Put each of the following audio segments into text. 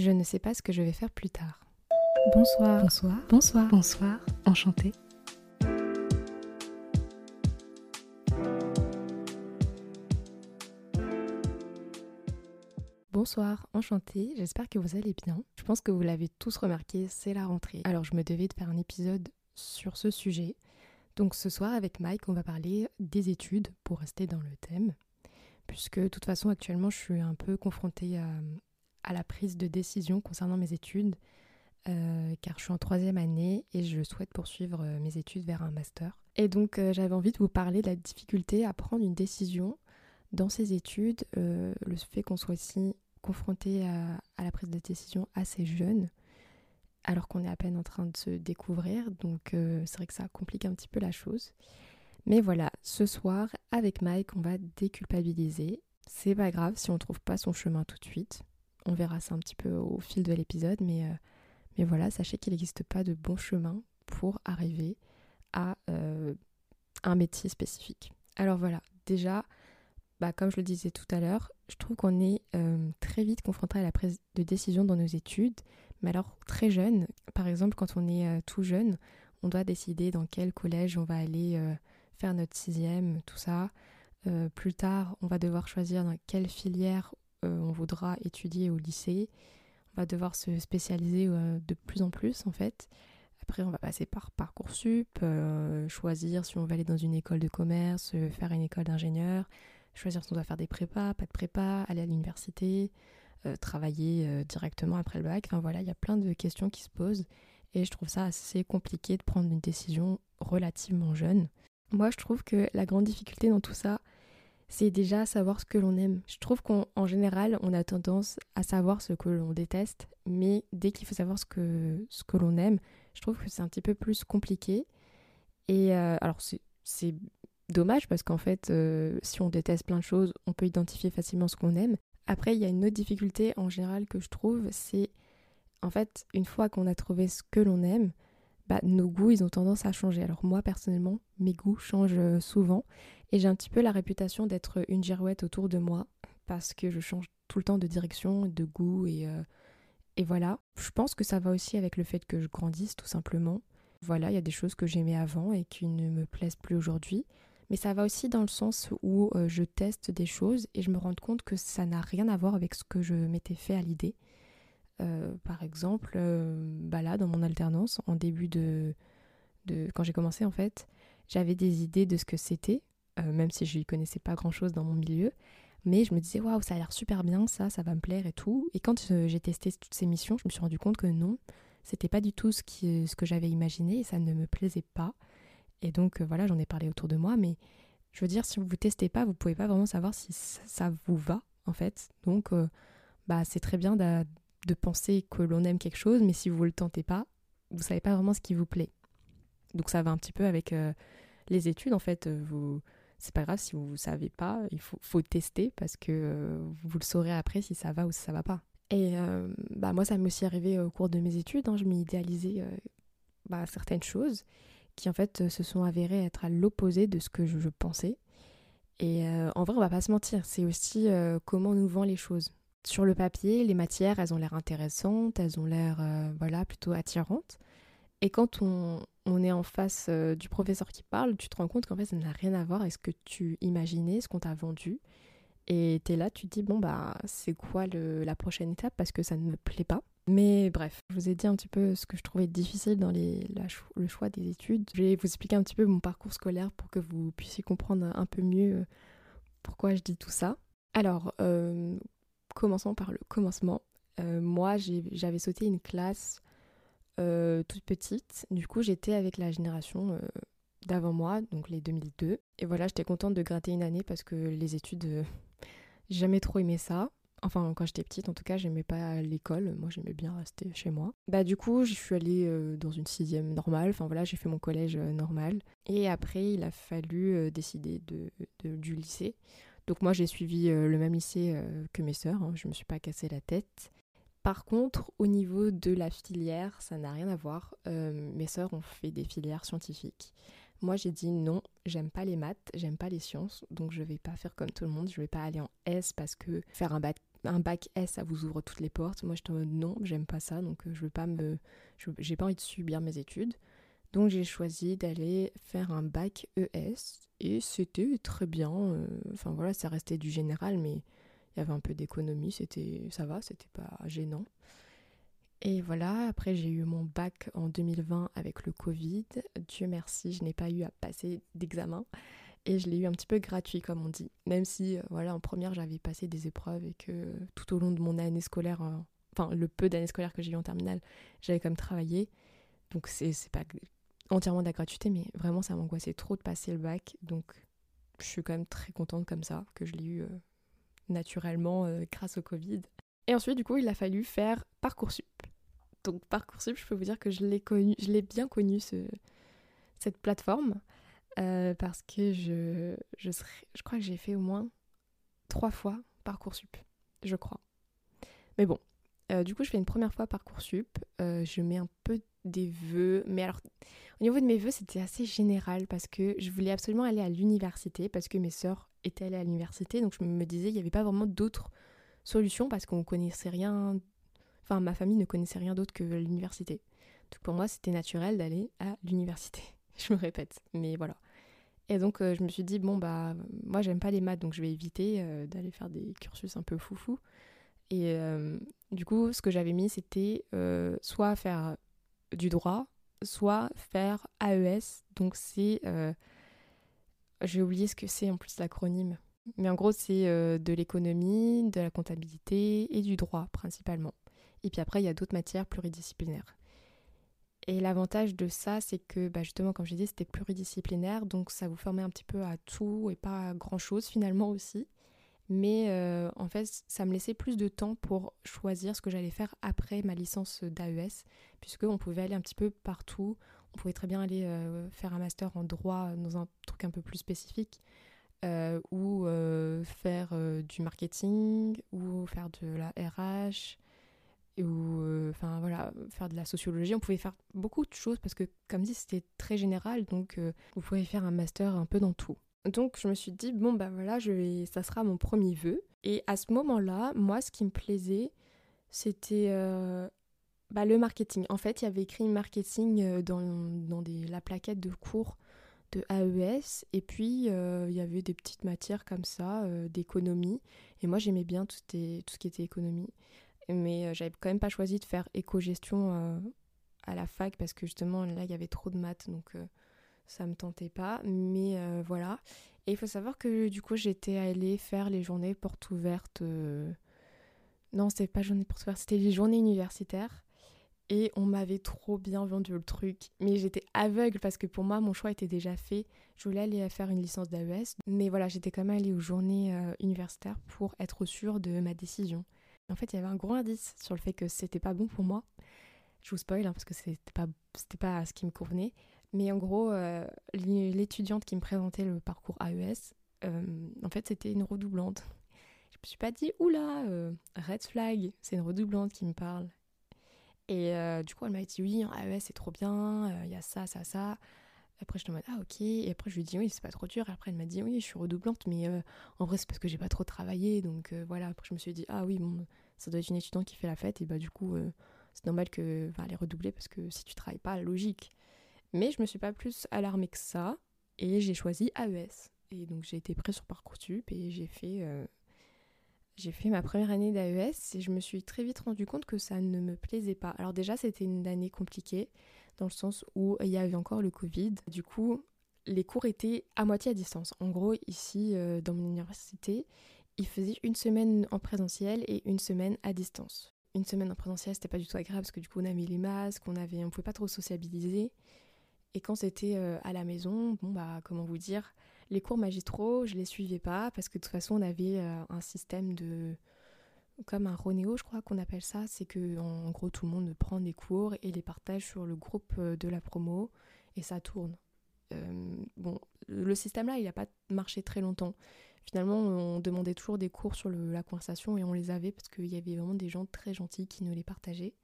Je ne sais pas ce que je vais faire plus tard. Bonsoir. Bonsoir. Bonsoir. Bonsoir. Enchantée. Bonsoir, enchantée, j'espère que vous allez bien. Je pense que vous l'avez tous remarqué, c'est la rentrée. Alors je me devais de faire un épisode sur ce sujet. Donc ce soir avec Mike, on va parler des études pour rester dans le thème. Puisque de toute façon actuellement je suis un peu confrontée à, à la prise de décision concernant mes études. euh, car je suis en troisième année et je souhaite poursuivre euh, mes études vers un master. Et donc euh, j'avais envie de vous parler de la difficulté à prendre une décision dans ces études, le fait qu'on soit aussi confronté à, à la prise de décision assez jeune, alors qu'on est à peine en train de se découvrir, donc c'est vrai que ça complique un petit peu la chose. Mais voilà, ce soir, avec Mike, on va déculpabiliser. C'est pas grave si on trouve pas son chemin tout de suite. On verra ça un petit peu au fil de l'épisode, mais, euh, mais voilà, sachez qu'il n'existe pas de bon chemin pour arriver à euh, un métier spécifique. Alors voilà, déjà, bah, comme je le disais tout à l'heure, je trouve qu'on est euh, très vite confronté à la prise de décision dans nos études, mais alors très jeune. Par exemple, quand on est tout jeune, on doit décider dans quel collège on va aller faire notre sixième, tout ça. Plus tard, on va devoir choisir dans quelle filière on voudra étudier au lycée. On va devoir se spécialiser euh, de plus en plus en fait. Après, on va passer par Parcoursup, euh, choisir si on va aller dans une école de commerce, euh, faire une école d'ingénieur, choisir si on doit faire des prépas, pas de prépa, aller à l'université, euh, travailler euh, directement après le bac. Enfin voilà, il y a plein de questions qui se posent et je trouve ça assez compliqué de prendre une décision relativement jeune. Moi, je trouve que la grande difficulté dans tout ça, c'est déjà savoir ce que l'on aime. Je trouve qu'en en général, on a tendance à savoir ce que l'on déteste, mais dès qu'il faut savoir ce que, ce que l'on aime, je trouve que c'est un petit peu plus compliqué. Et euh, alors, c'est- c'est dommage parce qu'en fait, euh, si on déteste plein de choses, on peut identifier facilement ce qu'on aime. Après, il y a une autre difficulté en général que je trouve, c'est en fait, une fois qu'on a trouvé ce que l'on aime, bah, nos goûts, ils ont tendance à changer. Alors moi, personnellement, mes goûts changent euh, souvent et j'ai un petit peu la réputation d'être une girouette autour de moi parce que je change tout le temps de direction, de goût et, euh, et voilà. Je pense que ça va aussi avec le fait que je grandisse tout simplement. Voilà, il y a des choses que j'aimais avant et qui ne me plaisent plus aujourd'hui. Mais ça va aussi dans le sens où euh, je teste des choses et je me rends compte que ça n'a rien à voir avec ce que je m'étais fait à l'idée. Euh, par exemple, bah là, dans mon alternance, en début de quand j'ai commencé en fait, j'avais des idées de ce que c'était, euh, même si je ne connaissais pas grand-chose dans mon milieu. Mais je me disais, waouh, ça a l'air super bien, ça, ça va me plaire et tout. Et quand euh, j'ai testé toutes ces missions, je me suis rendu compte que non, c'était pas du tout ce, ce que j'avais imaginé et ça ne me plaisait pas. Et donc euh, voilà, j'en ai parlé autour de moi, mais je veux dire, si vous testez pas, vous pouvez pas vraiment savoir si ça, vous va en fait. Donc euh, bah, c'est très bien de penser que l'on aime quelque chose, mais si vous le tentez pas, vous savez pas vraiment ce qui vous plaît. Donc ça va un petit peu avec euh, les études en fait. euh, Vous, c'est pas grave si vous savez pas, il faut, tester parce que euh, vous le saurez après si ça va ou si ça va pas. Et euh, bah moi ça m'est aussi arrivé au cours de mes études. hein, je m'y idéalisais euh, bah, certaines choses qui en fait se sont avérées être à l'opposé de ce que je, je pensais. Et en vrai, on va pas se mentir, c'est aussi comment nous vend les choses. Sur le papier, les matières, elles ont l'air intéressantes, elles ont l'air voilà, plutôt attirantes. Et quand on, on est en face euh, du professeur qui parle, tu te rends compte qu'en fait, ça n'a rien à voir avec ce que tu imaginais, ce qu'on t'a vendu. Et t'es là, tu te dis, bon, bah, c'est quoi le- la prochaine étape? Parce que ça ne me plaît pas. Mais bref, je vous ai dit un petit peu ce que je trouvais difficile dans le choix des études. Je vais vous expliquer un petit peu mon parcours scolaire pour que vous puissiez comprendre un peu mieux euh, pourquoi je dis tout ça. Alors, euh, commençons par le commencement. Moi, j'avais sauté une classe euh, toute petite. Du coup, j'étais avec la génération euh, d'avant moi, donc les 2002. Et voilà, j'étais contente de gratter une année parce que les études, euh, j'ai jamais trop aimé ça. Enfin, quand j'étais petite, en tout cas, j'aimais pas l'école. Moi, j'aimais bien rester chez moi. Bah, du coup, je suis allée dans une sixième normale. Enfin, voilà, j'ai fait mon collège normal. Et après, il a fallu décider de, du lycée. Donc, moi, j'ai suivi le même lycée que mes sœurs. hein. Je me suis pas cassé la tête. Par contre, au niveau de la filière, ça n'a rien à voir. Euh, mes sœurs ont fait des filières scientifiques. Moi, j'ai dit non, j'aime pas les maths, j'aime pas les sciences, donc je vais pas faire comme tout le monde. Je vais pas aller en S parce que faire un bac un bac S, ça vous ouvre toutes les portes. Moi, j'étais en mode non, j'aime pas ça, donc je veux pas me, j'ai pas envie de subir mes études. Donc j'ai choisi d'aller faire un bac ES et c'était très bien. Enfin voilà, ça restait du général, mais il y avait un peu d'économie, c'était ça va, c'était pas gênant. Et voilà, après j'ai eu mon bac en 2020 avec le Covid. Dieu merci, je n'ai pas eu à passer d'examen. Et je l'ai eu un petit peu gratuit, comme on dit. Même si, euh, voilà, en première, j'avais passé des épreuves et que tout au long de mon année scolaire, euh, enfin, le peu d'années scolaires que j'ai eu en terminale, j'avais quand travaillé. Donc, c'est pas entièrement de la gratuité, mais vraiment, ça m'angoissait trop de passer le bac. Donc, je suis quand même très contente comme ça, que je l'ai eu euh, naturellement grâce au Covid. Et ensuite, du coup, il a fallu faire Parcoursup. Donc, Parcoursup, je peux vous dire que je l'ai connu, je l'ai bien connu, ce, cette plateforme. Euh, parce que je, je, je crois que j'ai fait au moins trois fois Parcoursup, je crois. Mais bon, euh, du coup, je fais une première fois Parcoursup. Euh, je mets un peu des vœux. Mais alors, au niveau de mes vœux, c'était assez général parce que je voulais absolument aller à l'université parce que mes sœurs étaient allées à l'université. Donc, je me disais, il n'y avait pas vraiment d'autres solutions parce qu'on connaissait rien. Enfin, ma famille ne connaissait rien d'autre que l'université. Donc, pour moi, c'était naturel d'aller à l'université. je me répète, mais voilà. Et donc euh, je me suis dit, bon bah moi j'aime pas les maths, donc je vais éviter euh, d'aller faire des cursus un peu foufou. Et euh, du coup, ce que j'avais mis, c'était soit faire du droit, soit faire AES. Donc c'est... J'ai oublié ce que c'est en plus l'acronyme. Mais en gros, c'est de l'économie, de la comptabilité et du droit principalement. Et puis après, il y a d'autres matières pluridisciplinaires. Et l'avantage de ça, c'est que bah, justement, comme je disais, c'était pluridisciplinaire, donc ça vous formait un petit peu à tout et pas à grand-chose finalement aussi. Mais euh, en fait, ça me laissait plus de temps pour choisir ce que j'allais faire après ma licence d'AES, puisqu'on pouvait aller un petit peu partout. On pouvait très bien aller euh, faire un master en droit dans un truc un peu plus spécifique, euh, ou faire du marketing, ou faire de la RH, ou euh, enfin voilà faire de la sociologie on pouvait faire beaucoup de choses parce que comme dit c'était très général donc euh, vous pouvez faire un master un peu dans tout donc je me suis dit bon bah voilà je vais ça sera mon premier vœu. Et à ce moment là moi ce qui me plaisait c'était euh, bah, le marketing. En fait il y avait écrit marketing dans, dans des, la plaquette de cours de AES et puis il y avait des petites matières comme ça d'économie. Et moi j'aimais bien tout, tout ce qui était économie. Mais euh, j'avais quand même pas choisi de faire éco-gestion euh, à la fac parce que justement là il y avait trop de maths. Donc euh, ça me tentait pas. Mais voilà. Et il faut savoir que du coup j'étais allée faire les journées portes ouvertes. Non, c'était pas journée portes ouvertes, c'était les journées universitaires. Et on m'avait trop bien vendu le truc. Mais j'étais aveugle parce que pour moi, mon choix était déjà fait. Je voulais aller faire une licence d'AES. Mais voilà, j'étais quand même allée aux journées universitaires pour être sûre de ma décision. En fait, il y avait un gros indice sur le fait que c'était pas bon pour moi. Je vous spoil hein, parce que c'était pas, pas ce qui me convenait. Mais en gros, euh, l'étudiante qui me présentait le parcours AES, euh, en fait, c'était une redoublante. Je me suis pas dit, oula, euh, red flag, c'est une redoublante qui me parle. Et du coup, elle m'a dit, oui, AES, c'est trop bien, il y a ça, ça, ça. Après, je te mode, ah ok. Et après, je lui dit, oui, c'est pas trop dur. Et après, elle m'a dit, oui, je suis redoublante, mais en vrai, c'est parce que j'ai pas trop travaillé. Donc voilà, après, je me suis dit, ah oui, bon, ça doit être une étudiante qui fait la fête. Et bah, du coup, c'est normal que va aller redoubler parce que si tu travailles pas, logique. Mais je me suis pas plus alarmée que ça. Et j'ai choisi AES. Et donc, j'ai été prise sur Parcoursup et j'ai fait. J'ai fait ma première année d'AES et je me suis très vite rendu compte que ça ne me plaisait pas. Alors déjà, c'était une année compliquée dans le sens où il y avait encore le Covid. Du coup, les cours étaient à moitié à distance. En gros, ici, euh, dans mon université, ils faisaient une semaine en présentiel et une semaine à distance. Une semaine en présentiel, c'était pas du tout agréable parce que du coup, on avait les masques, on avait, on pouvait pas trop sociabiliser. Et quand c'était euh, à la maison, bon bah, comment vous dire, les cours magistraux, je les suivais pas parce que de toute façon, on avait euh, un système de comme un Ronéo, je crois qu'on appelle ça, c'est que en gros tout le monde prend des cours et les partage sur le groupe euh, de la promo et ça tourne. Bon, le système là, il n'a pas marché très longtemps. Finalement, on demandait toujours des cours sur la conversation et on les avait parce qu'il y avait vraiment des gens très gentils qui nous les partageaient.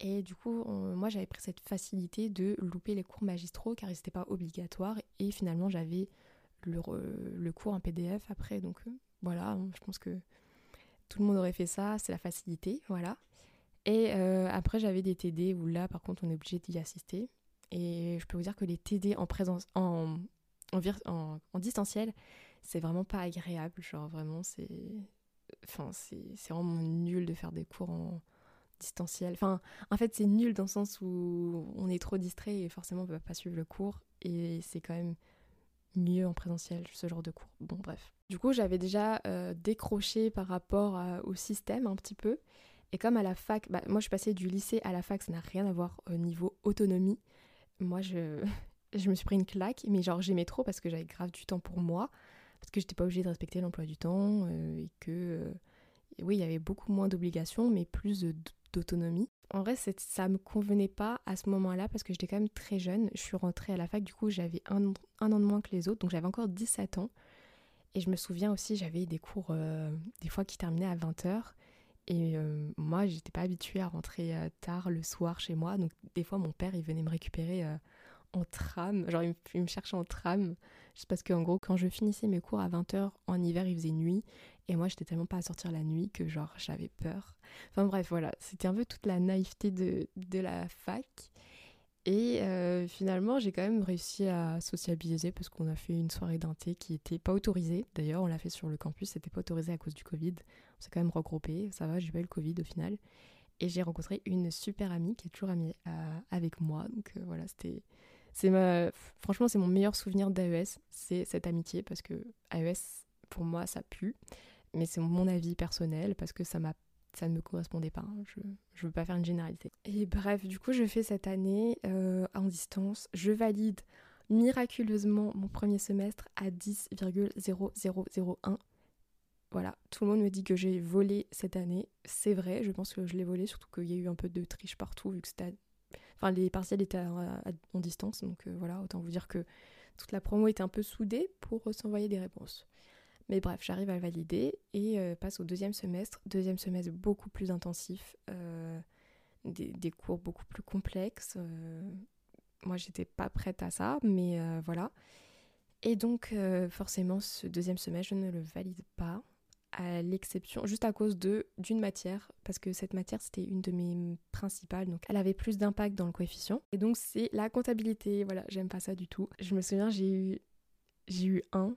Et du coup, moi j'avais pris cette facilité de louper les cours magistraux car ils n'étaient pas obligatoires et finalement j'avais le, le, cours en PDF après. Donc euh, voilà, hein, je pense que tout le monde aurait fait ça, c'est la facilité, voilà. Et euh, après, j'avais des TD où là, par contre, on est obligé d'y assister. Et je peux vous dire que les TD en présence, en, en, en, distanciel, c'est vraiment pas agréable. Genre, vraiment, c'est. Enfin, c'est vraiment nul de faire des cours en distanciel. Enfin, en fait, c'est nul dans le sens où on est trop distrait et forcément, on peut pas suivre le cours. Et c'est quand même mieux en présentiel, ce genre de cours. Bon, bref. Du coup, j'avais déjà euh, décroché par rapport au système un petit peu. Et comme à la fac, bah, moi je suis passée du lycée à la fac, ça n'a rien à voir au niveau autonomie. Moi, je, me suis pris une claque, mais genre j'aimais trop parce que j'avais grave du temps pour moi, parce que j'étais pas obligée de respecter l'emploi du temps, euh, et que, euh, oui, il y avait beaucoup moins d'obligations, mais plus d'autonomie. En vrai, ça me convenait pas à ce moment-là parce que j'étais quand même très jeune. Je suis rentrée à la fac, du coup, j'avais un, an de moins que les autres, donc j'avais encore 17 ans. Et je me souviens aussi, j'avais des cours, euh, des fois qui terminaient à 20h. Et euh, moi, j'étais pas habituée à rentrer euh, tard le soir chez moi. Donc, des fois, mon père, il venait me récupérer en tram. Genre, il me, cherchait en tram. Juste parce qu'en gros, quand je finissais mes cours à 20h, en hiver, il faisait nuit. Et moi, j'étais tellement pas à sortir la nuit que, genre, j'avais peur. Enfin, bref, voilà. C'était un peu toute la naïveté de, de la fac. Et euh, finalement, j'ai quand même réussi à sociabiliser parce qu'on a fait une soirée d'inté qui était pas autorisée. D'ailleurs, on l'a fait sur le campus, c'était pas autorisé à cause du Covid. On s'est quand même regroupé, ça va, j'ai pas eu le Covid au final. Et j'ai rencontré une super amie qui est toujours amie euh, avec moi. Donc euh, voilà, c'était. C'est. Franchement, c'est mon meilleur souvenir d'AES, c'est cette amitié parce que AES, pour moi, ça pue. Mais c'est mon avis personnel parce que ça ne me correspondait pas. Hein. Je ne veux pas faire une généralité. Et bref, du coup, je fais cette année euh, en distance. Je valide miraculeusement mon premier semestre à 10,0001. Voilà, tout le monde me dit que j'ai volé cette année. C'est vrai, je pense que je l'ai volé, surtout qu'il y a eu un peu de triche partout, vu que c'était. Enfin, les partiels étaient en distance, donc euh, voilà, autant vous dire que toute la promo était un peu soudée pour s'envoyer des réponses. Mais bref, j'arrive à valider et euh, passe au deuxième semestre. Deuxième semestre beaucoup plus intensif, euh, des, cours beaucoup plus complexes. Euh, moi, j'étais pas prête à ça, mais voilà. Et donc, forcément, ce deuxième semestre, je ne le valide pas, à l'exception, juste à cause d'une matière, parce que cette matière, c'était une de mes principales, donc elle avait plus d'impact dans le coefficient. Et donc, c'est la comptabilité. Voilà, j'aime pas ça du tout. Je me souviens, j'ai eu, j'ai eu un,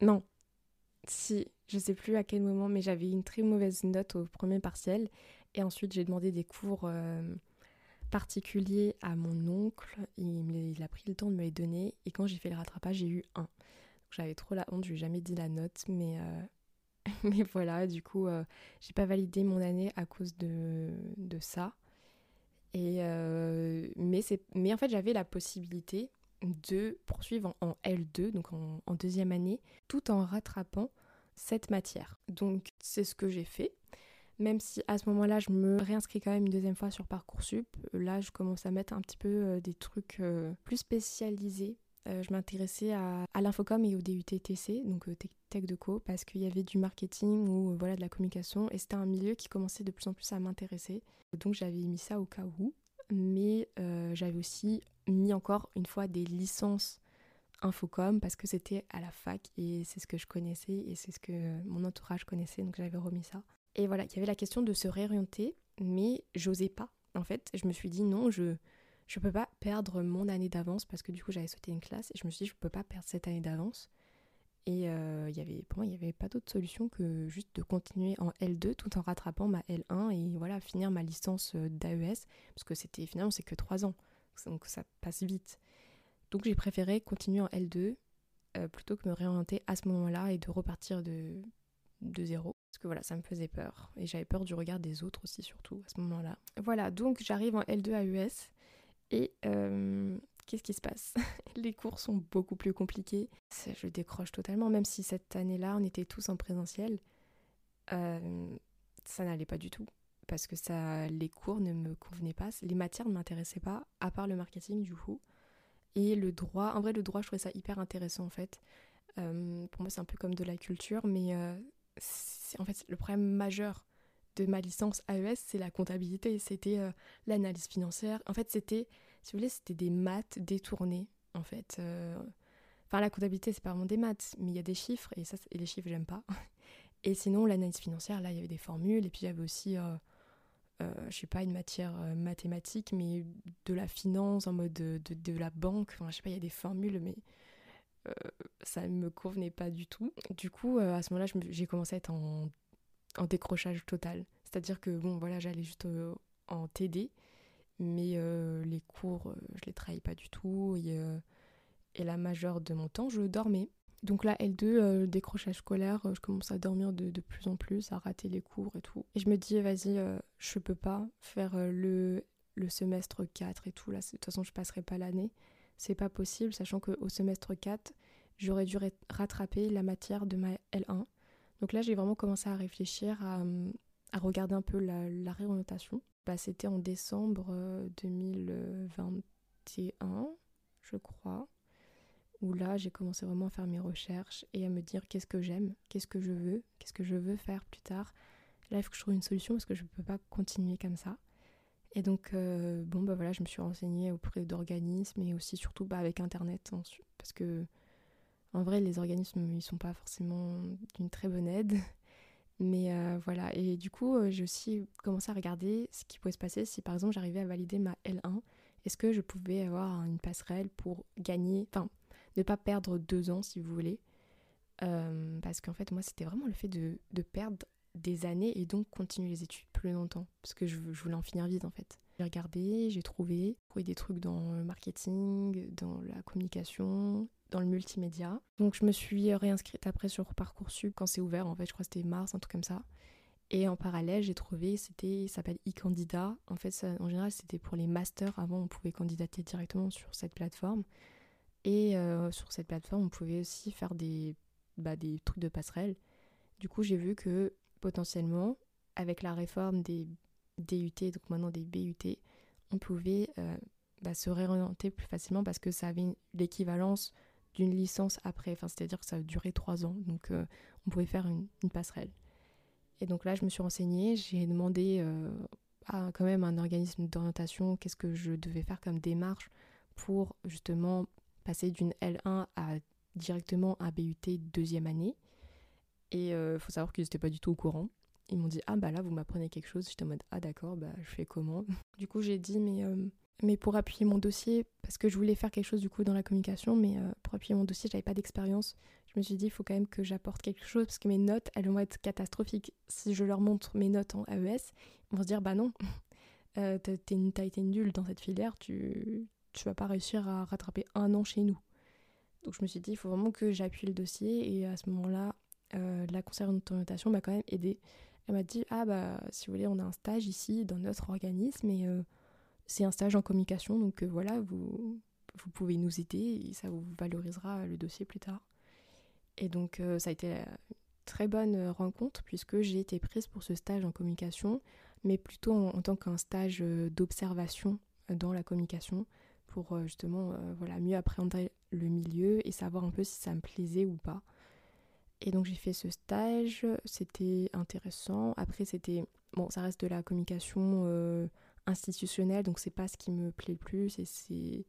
non, si, je sais plus à quel moment, mais j'avais une très mauvaise note au premier partiel. Et ensuite, j'ai demandé des cours euh, particuliers à mon oncle. Il, a pris le temps de me les donner. Et quand j'ai fait le rattrapage, j'ai eu un. J'avais trop la honte, je lui ai jamais dit la note, mais, euh, mais voilà, du coup, euh, j'ai pas validé mon année à cause de, ça. Et mais, mais en fait, j'avais la possibilité de poursuivre en, L2, donc en, deuxième année, tout en rattrapant cette matière. Donc c'est ce que j'ai fait. Même si à ce moment-là, je me réinscris quand même une deuxième fois sur Parcoursup, là, je commence à mettre un petit peu euh, des trucs euh, plus spécialisés. Euh, je m'intéressais à, l'infocom et au DUTTC, donc Tech de Co, parce qu'il y avait du marketing ou voilà de la communication, et c'était un milieu qui commençait de plus en plus à m'intéresser. Donc j'avais mis ça au cas où mais euh, j'avais aussi mis encore une fois des licences Infocom parce que c'était à la fac et c'est ce que je connaissais et c'est ce que mon entourage connaissait, donc j'avais remis ça. Et voilà, il y avait la question de se réorienter, mais j'osais pas. En fait, je me suis dit non, je je peux pas perdre mon année d'avance parce que du coup j'avais sauté une classe et je me suis dit je peux pas perdre cette année d'avance. Et euh, y avait, pour moi, il n'y avait pas d'autre solution que juste de continuer en L2 tout en rattrapant ma L1 et voilà, finir ma licence euh, d'AES, parce que c'était finalement, c'est que 3 ans, donc ça passe vite. Donc j'ai préféré continuer en L2 euh, plutôt que me réorienter à ce moment-là et de repartir de, de zéro. Parce que voilà, ça me faisait peur. Et j'avais peur du regard des autres aussi, surtout à ce moment-là. Voilà, donc j'arrive en L2 AES et qu'est-ce qui se passe? Les cours sont beaucoup plus compliqués. Je décroche totalement, même si cette année-là, on était tous en présentiel. Euh, ça n'allait pas du tout. Parce que ça, les cours ne me convenaient pas. Les matières ne m'intéressaient pas, à part le marketing, du coup. Et le droit, en vrai, le droit, je trouvais ça hyper intéressant, en fait. Euh, pour moi, c'est un peu comme de la culture, mais euh, en fait, le problème majeur de ma licence AES, c'est la comptabilité. C'était l'analyse financière. En fait, c'était si vous voulez, c'était des maths détournées, en fait. Euh, enfin, la comptabilité, c'est pas vraiment des maths, mais il y a des chiffres, et, ça, et les chiffres, j'aime pas. Et sinon, l'analyse financière, là, il y avait des formules. Et puis, il y avait aussi, euh, euh, je sais pas, une matière euh, mathématique, mais de la finance, en mode de, de, la banque. Enfin, je sais pas, il y a des formules, mais ça ne me convenait pas du tout. Du coup, à ce moment-là, j'ai commencé à être en, en décrochage total. C'est-à-dire que, bon, voilà, j'allais juste en TD, mais les cours, je les travaillais pas du tout. Et, la majeure de mon temps, je dormais. Donc là, L2, euh, décrochage scolaire, euh, je commence à dormir de, plus en plus, à rater les cours et tout. Et je me dis, vas-y, euh, je peux pas faire le, le semestre 4 et tout. Là, de toute façon, je passerai pas l'année. C'est pas possible, sachant qu'au semestre 4, j'aurais dû rattraper la matière de ma L1. Donc là, j'ai vraiment commencé à réfléchir, à, regarder un peu la, réorientation. Bah, C'était en décembre 2021, je crois où là j'ai commencé vraiment à faire mes recherches et à me dire qu'est-ce que j'aime, qu'est-ce que je veux, qu'est-ce que je veux faire plus tard. Là il faut que je trouve une solution parce que je ne peux pas continuer comme ça. Et donc euh, bon bah voilà je me suis renseignée auprès d'organismes et aussi surtout bah, avec internet parce que en vrai les organismes ils sont pas forcément d'une très bonne aide. Mais euh, voilà, et du coup, euh, j'ai aussi commencé à regarder ce qui pouvait se passer si par exemple j'arrivais à valider ma L1. Est-ce que je pouvais avoir une passerelle pour gagner, enfin ne pas perdre deux ans si vous voulez? Euh, parce qu'en fait, moi, c'était vraiment le fait de, perdre des années et donc continuer les études plus longtemps. Parce que je, voulais en finir vite en fait. J'ai regardé, j'ai trouvé, trouvé des trucs dans le marketing, dans la communication, dans le multimédia. Donc je me suis réinscrite après sur Parcoursup quand c'est ouvert, en fait, je crois que c'était mars, un truc comme ça. Et en parallèle, j'ai trouvé, c'était, ça s'appelle e-candidat. En fait, en général, c'était pour les masters. Avant, on pouvait candidater directement sur cette plateforme. Et euh, sur cette plateforme, on pouvait aussi faire des, bah, des trucs de passerelle. Du coup, j'ai vu que potentiellement, avec la réforme des DUT, donc maintenant des BUT, on pouvait euh, bah, se réorienter plus facilement parce que ça avait l'équivalence d'une licence après. Enfin, c'est-à-dire que ça durait trois ans. Donc, euh, on pouvait faire une, passerelle. Et donc là, je me suis renseignée. J'ai demandé à quand même un organisme d'orientation qu'est-ce que je devais faire comme démarche pour justement passer d'une L1 à directement un BUT deuxième année. Et il euh, faut savoir qu'ils n'étaient pas du tout au courant. Ils m'ont dit Ah bah là, vous m'apprenez quelque chose. J'étais en mode Ah d'accord, bah je fais comment Du coup, j'ai dit Mais, euh, mais pour appuyer mon dossier, parce que je voulais faire quelque chose du coup dans la communication, mais euh, pour appuyer mon dossier, j'avais pas d'expérience. Je me suis dit Il faut quand même que j'apporte quelque chose parce que mes notes, elles vont être catastrophiques. Si je leur montre mes notes en AES, ils vont se dire Bah non, t'as été nulle dans cette filière, tu tu vas pas réussir à rattraper un an chez nous. Donc je me suis dit, il faut vraiment que j'appuie le dossier. Et à ce moment-là, euh, la conseillère d'orientation m'a quand même aidée. Elle m'a dit, ah bah si vous voulez, on a un stage ici dans notre organisme et euh, c'est un stage en communication. Donc euh, voilà, vous, pouvez nous aider et ça vous valorisera le dossier plus tard. Et donc ça a été une très bonne rencontre puisque j'ai été prise pour ce stage en communication, mais plutôt en tant qu'un stage d'observation dans la communication pour euh, justement euh, voilà, mieux appréhender le milieu et savoir un peu si ça me plaisait ou pas. Et donc j'ai fait ce stage, c'était intéressant. Après c'était bon, ça reste de la communication euh, institutionnelle, donc c'est pas ce qui me plaît le plus et c'est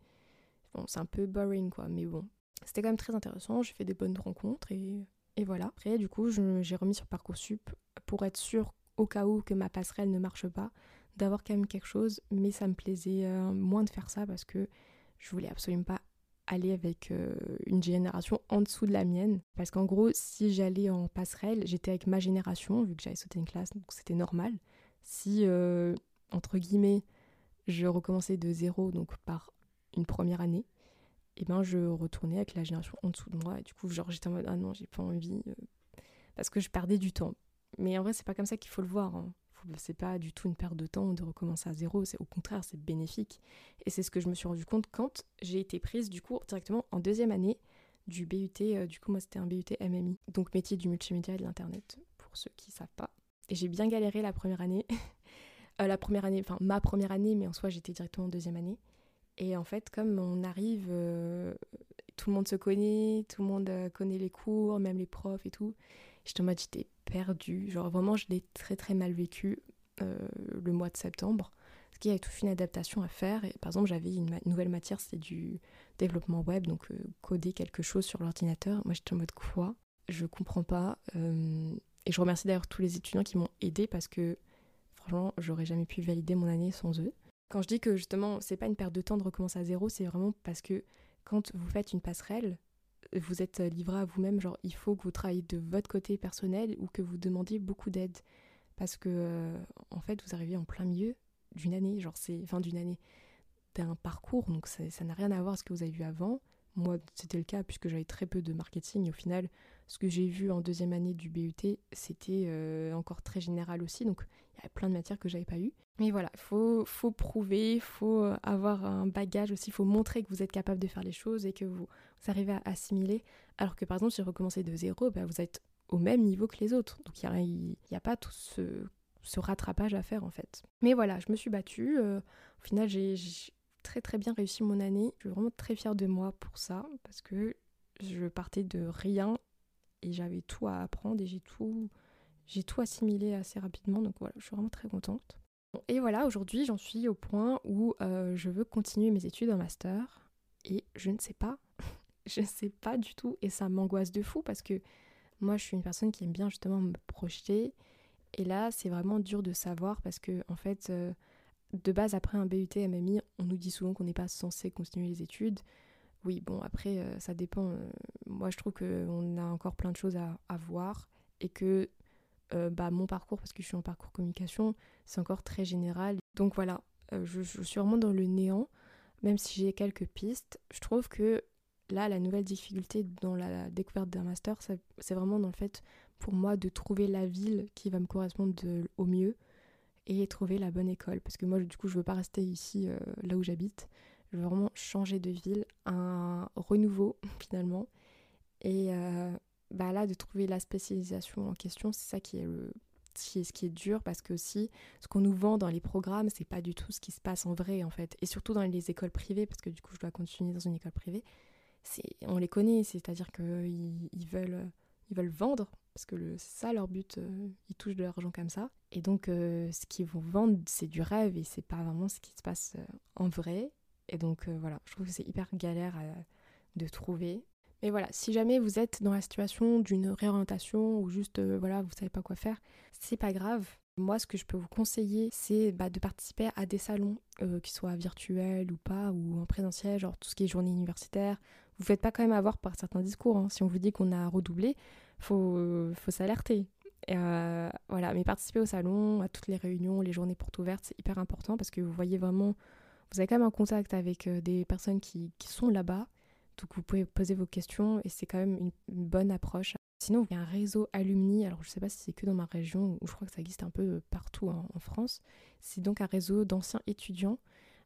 bon, c'est un peu boring quoi, mais bon, c'était quand même très intéressant. J'ai fait des bonnes rencontres et, et voilà. Après du coup j'ai remis sur parcoursup pour être sûr au cas où que ma passerelle ne marche pas, d'avoir quand même quelque chose, mais ça me plaisait euh, moins de faire ça parce que je voulais absolument pas aller avec euh, une génération en dessous de la mienne. Parce qu'en gros, si j'allais en passerelle, j'étais avec ma génération, vu que j'avais sauté une classe, donc c'était normal. Si, euh, entre guillemets, je recommençais de zéro, donc par une première année, et ben je retournais avec la génération en dessous de moi. Et du coup, genre, j'étais en mode, ah non, j'ai pas envie. parce que je perdais du temps. Mais en vrai, c'est pas comme ça qu'il faut le voir. Hein c'est pas du tout une perte de temps de recommencer à zéro, c'est au contraire, c'est bénéfique. Et c'est ce que je me suis rendu compte quand j'ai été prise du coup directement en deuxième année du BUT, euh, du coup moi c'était un BUT MMI, donc métier du multimédia et de l'internet, pour ceux qui savent pas. Et j'ai bien galéré la première année, euh, la première année, enfin ma première année, mais en soi j'étais directement en deuxième année. Et en fait, comme on arrive, euh, tout le monde se connaît, tout le monde connaît les cours, même les profs et tout. J'étais en mode, j'étais perdue. Genre vraiment, je l'ai très très mal vécu euh, le mois de septembre. Parce qu'il y avait toute une adaptation à faire. Et, par exemple, j'avais une nouvelle matière, c'était du développement web, donc euh, coder quelque chose sur l'ordinateur. Moi, j'étais en mode quoi? Je comprends pas. Euh, Et je remercie d'ailleurs tous les étudiants qui m'ont aidé parce que j'aurais jamais pu valider mon année sans eux. Quand je dis que justement, c'est pas une perte de temps de recommencer à zéro, c'est vraiment parce que quand vous faites une passerelle, vous êtes livré à vous-même, genre il faut que vous travaillez de votre côté personnel ou que vous demandiez beaucoup d'aide. Parce que, euh, en fait, vous arrivez en plein milieu d'une année, genre c'est fin d'une année, d'un parcours, donc ça n'a rien à voir avec ce que vous avez vu avant. Moi, c'était le cas puisque j'avais très peu de marketing. Et au final, ce que j'ai vu en deuxième année du BUT, c'était euh, encore très général aussi. Donc, il y avait plein de matières que j'avais pas eues. Mais voilà, il faut, faut prouver, faut avoir un bagage aussi, faut montrer que vous êtes capable de faire les choses et que vous, arrivez à assimiler. Alors que par exemple, si vous recommencez de zéro, bah, vous êtes au même niveau que les autres. Donc, il n'y a, pas tout ce, ce, rattrapage à faire en fait. Mais voilà, je me suis battue. Euh, au final, j'ai très très bien réussi mon année. Je suis vraiment très fière de moi pour ça parce que je partais de rien et j'avais tout à apprendre et j'ai tout j'ai tout assimilé assez rapidement donc voilà, je suis vraiment très contente. Et voilà, aujourd'hui j'en suis au point où euh, je veux continuer mes études en master et je ne sais pas, je ne sais pas du tout et ça m'angoisse de fou parce que moi je suis une personne qui aime bien justement me projeter et là c'est vraiment dur de savoir parce que en fait euh, de base, après un BUT MMI, on nous dit souvent qu'on n'est pas censé continuer les études. Oui, bon, après, euh, ça dépend. Euh, moi, je trouve qu'on a encore plein de choses à, voir et que euh, bah, mon parcours, parce que je suis en parcours communication, c'est encore très général. Donc voilà, je, suis vraiment dans le néant, même si j'ai quelques pistes. Je trouve que là, la nouvelle difficulté dans la découverte d'un master, c'est vraiment dans le fait, pour moi, de trouver la ville qui va me correspondre au mieux et trouver la bonne école. Parce que moi, du coup, je veux pas rester ici, euh, là où j'habite. Je veux vraiment changer de ville, un renouveau finalement. Et euh, bah là, de trouver la spécialisation en question, c'est ça qui est, le, ce qui est dur parce que aussi, ce qu'on nous vend dans les programmes, c'est pas du tout ce qui se passe en vrai en fait. Et surtout dans les écoles privées, parce que du coup, je dois continuer dans une école privée. On les connaît, c'est-à-dire qu'ils ils veulent, ils veulent vendre parce que c'est ça leur but, euh, ils touchent de l'argent comme ça. Et donc euh, ce qu'ils vont vendre, c'est du rêve et c'est pas vraiment ce qui se passe euh, en vrai. Et donc voilà, je trouve que c'est hyper galère de trouver. Mais voilà, si jamais vous êtes dans la situation d'une réorientation ou juste voilà, vous savez pas quoi faire, c'est pas grave. Moi, ce que je peux vous conseiller, c'est bah, de participer à des salons, qui soient virtuels ou pas, ou en présentiel, genre tout ce qui est journée universitaire. Vous faites pas quand même avoir par certains discours. Hein. Si on vous dit qu'on a redoublé, faut, faut s'alerter. Euh, voilà, mais participer au salon, à toutes les réunions, les journées portes ouvertes, c'est hyper important parce que vous voyez vraiment, vous avez quand même un contact avec euh, des personnes qui, qui sont là-bas, donc vous pouvez poser vos questions et c'est quand même une, bonne approche. Sinon, il y a un réseau alumni, alors je ne sais pas si c'est que dans ma région ou je crois que ça existe un peu euh, partout en, en France. C'est donc un réseau d'anciens étudiants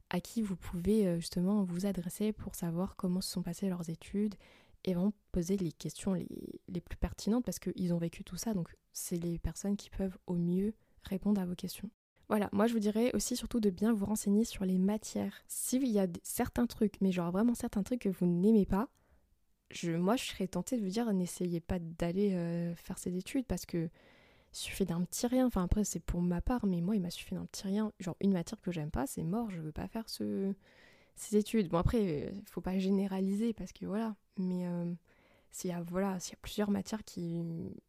à qui vous pouvez justement vous adresser pour savoir comment se sont passées leurs études et vraiment poser les questions les, plus pertinentes parce qu'ils ont vécu tout ça. Donc, c'est les personnes qui peuvent au mieux répondre à vos questions. Voilà, moi je vous dirais aussi surtout de bien vous renseigner sur les matières. S'il y a certains trucs, mais genre vraiment certains trucs que vous n'aimez pas, je, moi je serais tentée de vous dire n'essayez pas d'aller euh, faire ces études parce que suffit d'un petit rien. Enfin après c'est pour ma part, mais moi il m'a suffi d'un petit rien. Genre une matière que j'aime pas, c'est mort, je veux pas faire ce, ces études. Bon après, il faut pas généraliser parce que voilà, mais euh, s'il y a voilà, s'il y a plusieurs matières qui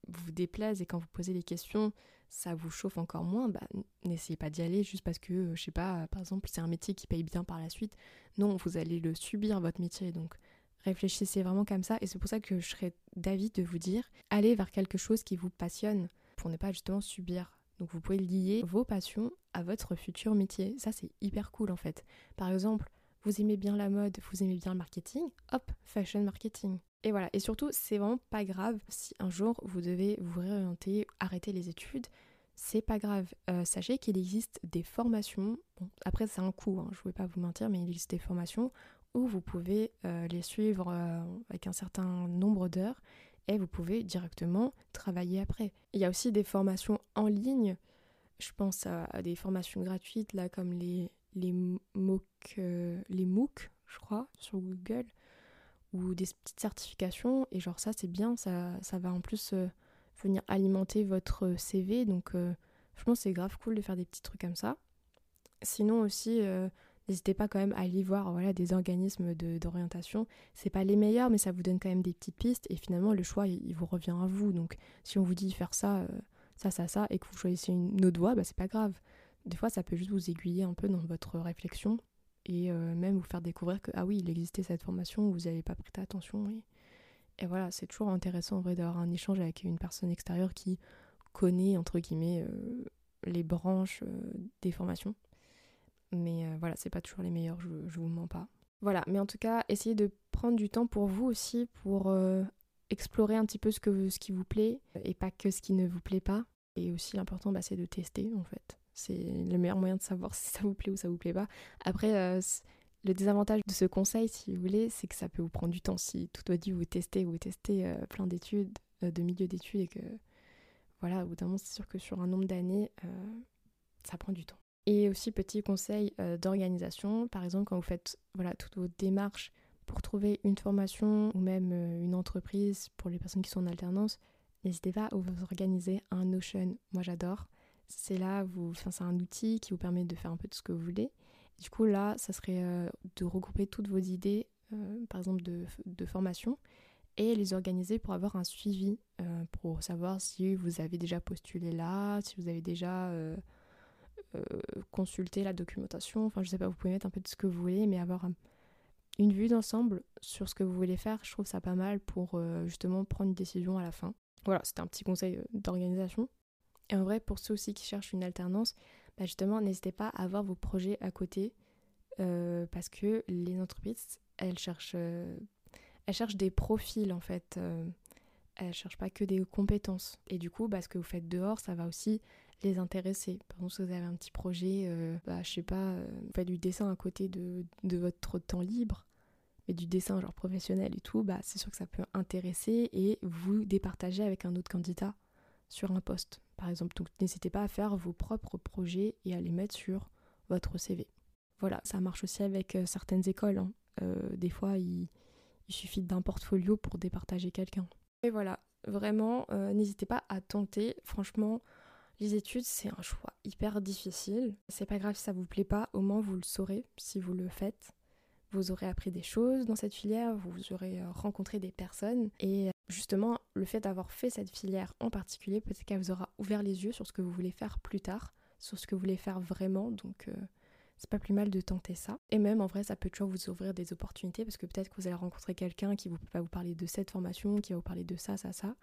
vous déplaisent et quand vous posez les questions, ça vous chauffe encore moins, bah, n'essayez pas d'y aller juste parce que euh, je sais pas, par exemple, c'est un métier qui paye bien par la suite. Non, vous allez le subir votre métier donc réfléchissez vraiment comme ça et c'est pour ça que je serais d'avis de vous dire allez vers quelque chose qui vous passionne pour ne pas justement subir donc vous pouvez lier vos passions à votre futur métier. Ça c'est hyper cool en fait. Par exemple, vous aimez bien la mode, vous aimez bien le marketing, hop, fashion marketing. Et voilà, et surtout, c'est vraiment pas grave si un jour vous devez vous réorienter, arrêter les études, c'est pas grave. Euh, sachez qu'il existe des formations, après c'est un coût, hein, je ne vais pas vous mentir, mais il existe des formations où vous pouvez euh, les suivre euh, avec un certain nombre d'heures et vous pouvez directement travailler après. Il y a aussi des formations en ligne, je pense à des formations gratuites là comme les les MOOC, euh, les MOOC, je crois, sur Google, ou des petites certifications. Et genre ça, c'est bien, ça, ça va en plus euh, venir alimenter votre CV. Donc, euh, je pense c'est grave cool de faire des petits trucs comme ça. Sinon aussi, N'hésitez pas quand même à aller voir voilà, des organismes d'orientation. C'est pas les meilleurs, mais ça vous donne quand même des petites pistes. Et finalement, le choix, il, vous revient à vous. Donc, si on vous dit faire ça, euh, ça, ça, ça, et que vous choisissez une autre voie, bah, c'est pas grave. Des fois, ça peut juste vous aiguiller un peu dans votre réflexion et euh, même vous faire découvrir que, ah oui, il existait cette formation, vous n'avez pas prêté attention. Et, voilà, c'est toujours intéressant en vrai d'avoir un échange avec une personne extérieure qui connaît, entre guillemets, euh, les branches des formations. Mais euh, voilà, c'est pas toujours les meilleurs, je, je vous mens pas. Voilà, mais en tout cas, essayez de prendre du temps pour vous aussi, pour euh, explorer un petit peu ce, que, ce qui vous plaît et pas que ce qui ne vous plaît pas. Et aussi, l'important, bah, c'est de tester en fait. C'est le meilleur moyen de savoir si ça vous plaît ou ça vous plaît pas. Après, euh, le désavantage de ce conseil, si vous voulez, c'est que ça peut vous prendre du temps. Si tout doit dit vous testez, vous testez plein d'études, de milieux d'études et que voilà, au bout d'un moment, c'est sûr que sur un nombre d'années, ça prend du temps. Et aussi petit conseil euh, d'organisation, par exemple quand vous faites voilà, toutes vos démarches pour trouver une formation ou même euh, une entreprise pour les personnes qui sont en alternance, n'hésitez pas à vous organiser un Notion. Moi j'adore. C'est là, vous, enfin, c'est un outil qui vous permet de faire un peu tout ce que vous voulez. Du coup là, ça serait euh, de regrouper toutes vos idées, par exemple de, de, formation, et les organiser pour avoir un suivi, pour savoir si vous avez déjà postulé là, si vous avez déjà euh, consulter la documentation, enfin je sais pas, vous pouvez mettre un peu de ce que vous voulez, mais avoir une vue d'ensemble sur ce que vous voulez faire, je trouve ça pas mal pour euh, justement prendre une décision à la fin. Voilà, c'était un petit conseil euh, d'organisation. Et en vrai, pour ceux aussi qui cherchent une alternance, bah justement, n'hésitez pas à avoir vos projets à côté, parce que les entreprises, elles cherchent, elles cherchent des profils en fait. elles cherchent pas que des compétences. Et du coup, bah, ce que vous faites dehors, ça va aussi les intéresser. Par exemple, si vous avez un petit projet, euh, bah, je sais pas, euh, vous faites du dessin à côté de, de votre temps libre, mais du dessin genre professionnel et tout, bah, c'est sûr que ça peut intéresser et vous départager avec un autre candidat sur un poste, par exemple. Donc n'hésitez pas à faire vos propres projets et à les mettre sur votre CV. Voilà, ça marche aussi avec euh, certaines écoles. Hein. des fois, il, suffit d'un portfolio pour départager quelqu'un. Et voilà, vraiment, n'hésitez pas à tenter. Franchement, les études, c'est un choix hyper difficile. C'est pas grave si ça vous plaît pas, au moins vous le saurez si vous le faites. Vous aurez appris des choses dans cette filière, vous aurez euh, rencontré des personnes et euh, justement le fait d'avoir fait cette filière en particulier, peut-être qu'elle vous aura ouvert les yeux sur ce que vous voulez faire plus tard, sur ce que vous voulez faire vraiment. Donc euh, c'est pas plus mal de tenter ça. Et même en vrai, ça peut toujours vous ouvrir des opportunités parce que peut-être que vous allez rencontrer quelqu'un qui va vous parler de cette formation, qui va vous parler de ça, ça, ça.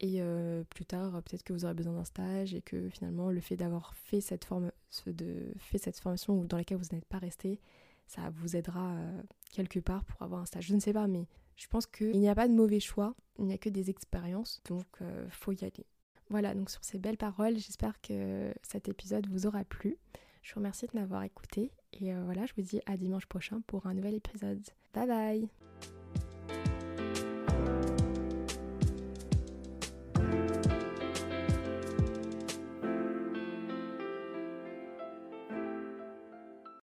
Et euh, plus tard, peut-être que vous aurez besoin d'un stage et que finalement, le fait d'avoir fait cette, forme, de, fait cette formation dans laquelle vous n'êtes pas resté, ça vous aidera euh, quelque part pour avoir un stage. Je ne sais pas, mais je pense qu'il n'y a pas de mauvais choix, il n'y a que des expériences, donc euh, faut y aller. Voilà, donc sur ces belles paroles, j'espère que cet épisode vous aura plu. Je vous remercie de m'avoir écouté et voilà, je vous dis à dimanche prochain pour un nouvel épisode. Bye bye